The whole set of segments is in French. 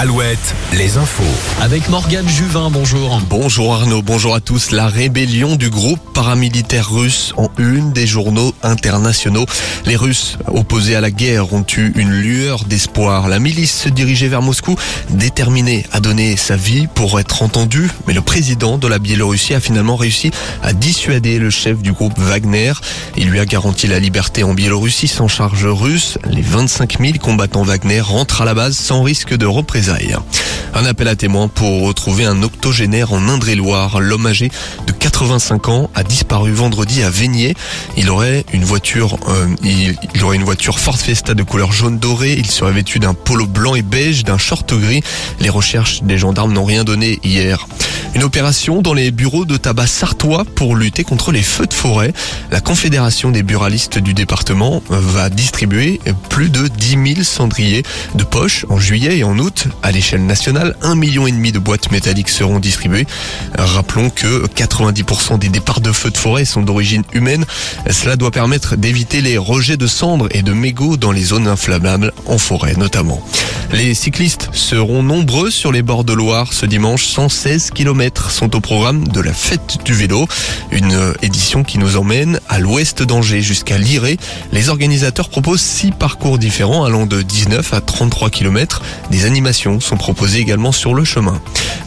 Alouette, les infos. Avec Morgane Juvin, bonjour. Bonjour Arnaud, bonjour à tous. La rébellion du groupe paramilitaire russe en une des journaux internationaux. Les Russes opposés à la guerre ont eu une lueur d'espoir. La milice se dirigeait vers Moscou, déterminée à donner sa vie pour être entendue. Mais le président de la Biélorussie a finalement réussi à dissuader le chef du groupe Wagner. Il lui a garanti la liberté en Biélorussie sans charge russe. Les 25 000 combattants Wagner rentrent à la base sans risque de représailles. Grisaille. Un appel à témoins pour retrouver un octogénaire en Indre-et-Loire. L'homme âgé de 85 ans a disparu vendredi à Veigné. Il aurait une voiture, euh, il, aurait une voiture Ford Fiesta de couleur jaune doré. Il serait vêtu d'un polo blanc et beige, d'un short gris. Les recherches des gendarmes n'ont rien donné hier. Une opération dans les bureaux de tabac sartois pour lutter contre les feux de forêt. La Confédération des buralistes du département va distribuer plus de 10 000 cendriers de poche en juillet et en août. À l'échelle nationale, un million et demi de boîtes métalliques seront distribuées. Rappelons que 90% des départs de feux de forêt sont d'origine humaine. Cela doit permettre d'éviter les rejets de cendres et de mégots dans les zones inflammables en forêt notamment. Les cyclistes seront nombreux sur les bords de Loire ce dimanche. 116 km sont au programme de la fête du vélo. Une édition qui nous emmène à l'ouest d'Angers jusqu'à Liré. Les organisateurs proposent six parcours différents allant de 19 à 33 km. Des animations sont proposées également sur le chemin.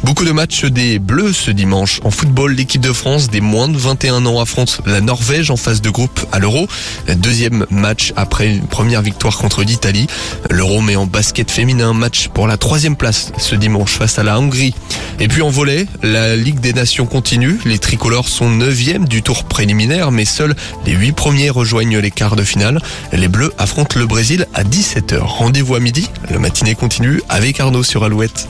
Beaucoup de matchs des Bleus ce dimanche. En football, l'équipe de France des moins de 21 ans affronte la Norvège en phase de groupe à l'Euro. Deuxième match après une première victoire contre l'Italie. L'Euro met en basket féminin match pour la troisième place ce dimanche face à la Hongrie. Et puis en volet, la Ligue des Nations continue. Les tricolores sont neuvièmes du tour préliminaire, mais seuls les huit premiers rejoignent les quarts de finale. Les Bleus affrontent le Brésil à 17h. Rendez-vous à midi. La matinée continue avec Arnaud sur Alouette.